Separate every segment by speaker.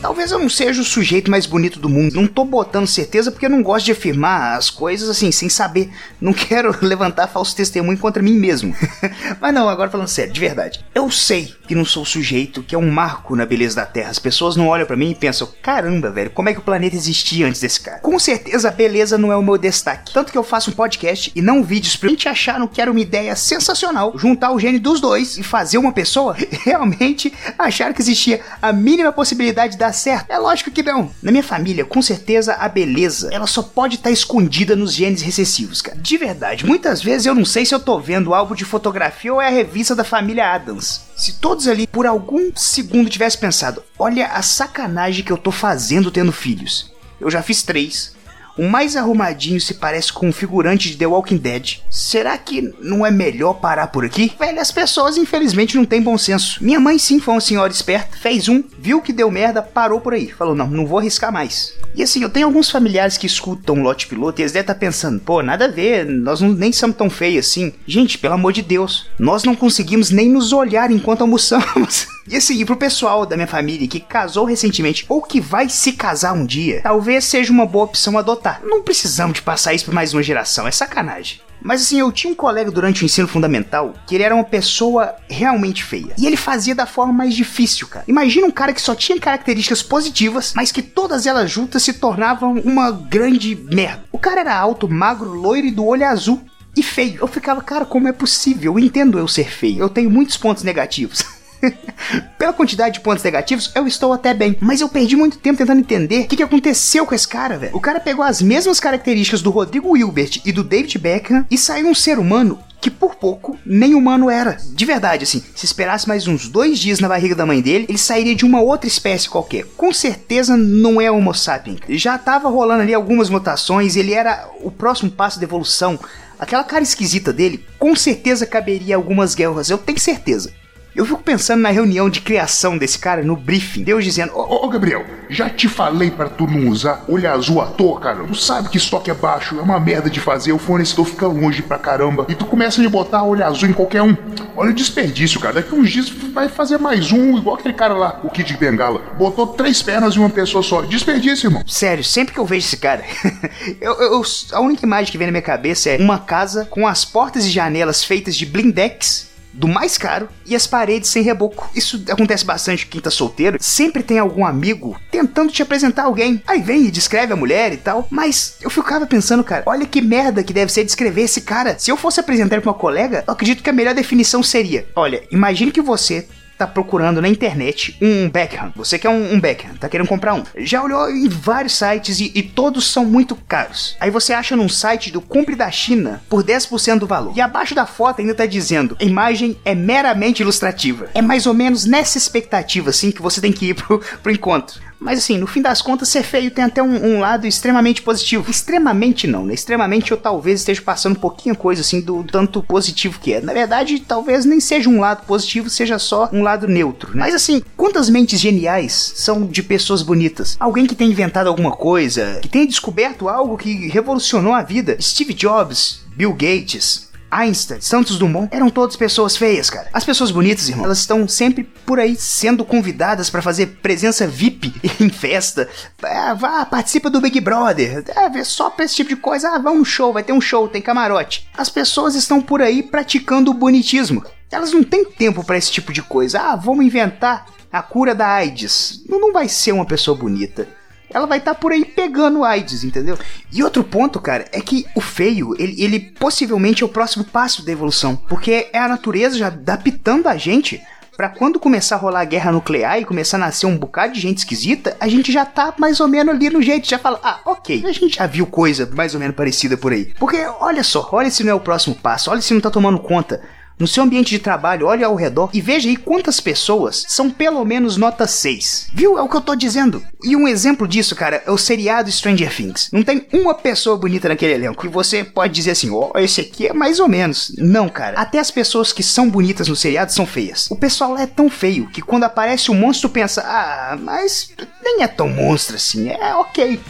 Speaker 1: Talvez eu não seja o sujeito mais bonito do mundo. Não tô botando certeza porque eu não gosto de afirmar as coisas assim, sem saber. Não quero levantar falso testemunho contra mim mesmo. Mas não, agora falando sério, de verdade. Eu sei que não sou o sujeito que é um marco na beleza da Terra. As pessoas não olham para mim e pensam: caramba, velho, como é que o planeta existia antes desse cara? Com certeza a beleza não é o meu destaque. Tanto que eu faço um podcast e não vídeos pra gente acharam que era uma ideia sensacional juntar o gênio dos dois e fazer uma pessoa realmente achar que existia a mínima possibilidade da dar certo? É lógico que não. Na minha família, com certeza a beleza, ela só pode estar tá escondida nos genes recessivos, cara. De verdade, muitas vezes eu não sei se eu tô vendo o álbum de fotografia ou é a revista da família Adams. Se todos ali por algum segundo tivessem pensado, olha a sacanagem que eu tô fazendo tendo filhos. Eu já fiz três, o mais arrumadinho se parece com um figurante de The Walking Dead. Será que não é melhor parar por aqui? Velho, as pessoas infelizmente não têm bom senso. Minha mãe sim foi uma senhora esperta, fez um, viu que deu merda, parou por aí. Falou, não, não vou arriscar mais. E assim, eu tenho alguns familiares que escutam lote piloto e eles devem estar pensando, pô, nada a ver, nós não, nem somos tão feios assim. Gente, pelo amor de Deus, nós não conseguimos nem nos olhar enquanto almoçamos. E assim, pro pessoal da minha família que casou recentemente ou que vai se casar um dia, talvez seja uma boa opção adotar. Não precisamos de passar isso pra mais uma geração, é sacanagem. Mas assim, eu tinha um colega durante o ensino fundamental que ele era uma pessoa realmente feia. E ele fazia da forma mais difícil, cara. Imagina um cara que só tinha características positivas, mas que todas elas juntas se tornavam uma grande merda. O cara era alto, magro, loiro e do olho azul. E feio. Eu ficava, cara, como é possível? Eu entendo eu ser feio. Eu tenho muitos pontos negativos. Pela quantidade de pontos negativos, eu estou até bem. Mas eu perdi muito tempo tentando entender o que, que aconteceu com esse cara, velho. O cara pegou as mesmas características do Rodrigo Wilbert e do David Beckham e saiu um ser humano que por pouco nem humano era. De verdade, assim, se esperasse mais uns dois dias na barriga da mãe dele, ele sairia de uma outra espécie qualquer. Com certeza não é Homo sapiens. Já tava rolando ali algumas mutações, ele era o próximo passo da evolução. Aquela cara esquisita dele, com certeza caberia algumas guerras, eu tenho certeza. Eu fico pensando na reunião de criação desse cara, no briefing. Deus dizendo:
Speaker 2: Ô, ô Gabriel, já te falei para tu não usar olho azul à toa, cara. Tu sabe que estoque é baixo, é uma merda de fazer, o fornecedor fica longe pra caramba. E tu começa a botar olho azul em qualquer um. Olha o desperdício, cara. Daqui uns dias vai fazer mais um, igual aquele cara lá, o Kid Bengala. Botou três pernas em uma pessoa só. Desperdício, irmão.
Speaker 1: Sério, sempre que eu vejo esse cara, eu, eu, a única imagem que vem na minha cabeça é uma casa com as portas e janelas feitas de blindex do mais caro e as paredes sem reboco. Isso acontece bastante quem tá solteiro. Sempre tem algum amigo tentando te apresentar alguém. Aí vem e descreve a mulher e tal. Mas eu ficava pensando, cara, olha que merda que deve ser descrever esse cara. Se eu fosse apresentar pra uma colega, eu acredito que a melhor definição seria: olha, imagine que você tá procurando na internet um Beckham. Você quer um, um Beckham, tá querendo comprar um. Já olhou em vários sites e, e, todos são muito caros. Aí você acha num site do Compre da China por 10% do valor. E abaixo da foto ainda tá dizendo: a imagem é meramente ilustrativa. É mais ou menos nessa expectativa assim que você tem que ir pro, pro encontro. Mas assim, no fim das contas, ser feio tem até um, um, lado extremamente positivo. Extremamente não, né? Extremamente eu talvez esteja passando um pouquinho coisa assim do tanto positivo que é. Na verdade, talvez nem seja um lado positivo, seja só um lado neutro, né? Mas assim, quantas mentes geniais são de pessoas bonitas? Alguém que tem inventado alguma coisa, que tenha descoberto algo que revolucionou a vida. Steve Jobs, Bill Gates, Einstein, Santos Dumont, eram todas pessoas feias, cara. As pessoas bonitas, irmão, elas estão sempre por aí sendo convidadas para fazer presença VIP em festa. Ah, vá, participa do Big Brother. É, só pra esse tipo de coisa. Ah, vá um show, vai ter um show, tem camarote. As pessoas estão por aí praticando o bonitismo. Elas não têm tempo para esse tipo de coisa. Ah, vamos inventar a cura da AIDS. Não, não vai ser uma pessoa bonita ela vai estar tá por aí pegando AIDS, entendeu? E outro ponto, cara, é que o feio, ele, ele possivelmente é o próximo passo da evolução, porque é a natureza já adaptando a gente para quando começar a rolar a guerra nuclear e começar a nascer um bocado de gente esquisita, a gente já tá mais ou menos ali no jeito, já fala, ah, ok, a gente já viu coisa mais ou menos parecida por aí. Porque olha só, olha se não é o próximo passo, olha se não tá tomando conta no seu ambiente de trabalho, olhe ao redor e veja aí quantas pessoas são pelo menos nota 6. Viu? É o que eu tô dizendo. E um exemplo disso, cara, é o seriado Stranger Things. Não tem uma pessoa bonita naquele elenco. E você pode dizer assim, ó, oh, esse aqui é mais ou menos. Não, cara. Até as pessoas que são bonitas no seriado são feias. O pessoal lá é tão feio que quando aparece o um monstro pensa, ah, mas nem é tão monstro assim, é ok.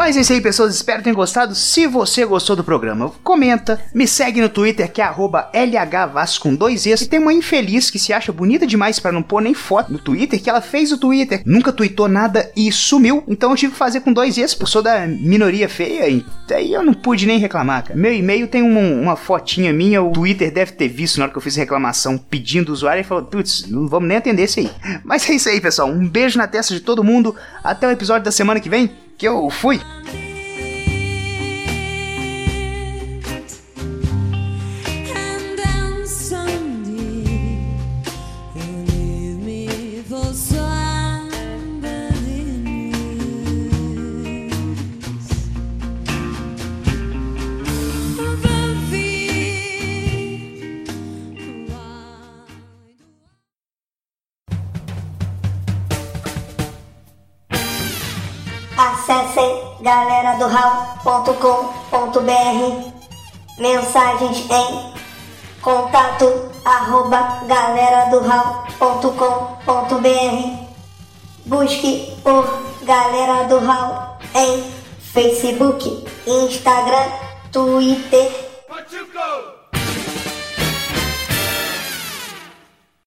Speaker 1: Mas é isso aí, pessoas. Espero que tenham gostado. Se você gostou do programa, comenta, me segue no Twitter, que é LHVasco com dois Es. E tem uma infeliz que se acha bonita demais para não pôr nem foto no Twitter, que ela fez o Twitter, nunca tweetou nada e sumiu. Então eu tive que fazer com dois Es, porque sou da minoria feia, e aí eu não pude nem reclamar, cara. Meu e-mail tem uma, uma fotinha minha, o Twitter deve ter visto na hora que eu fiz reclamação pedindo o usuário e falou: putz, não vamos nem atender isso aí. Mas é isso aí, pessoal. Um beijo na testa de todo mundo. Até o episódio da semana que vem que eu fui.
Speaker 3: Acessem galera do mensagens em contato arroba galera do busque por Galera do Hall em Facebook, Instagram, Twitter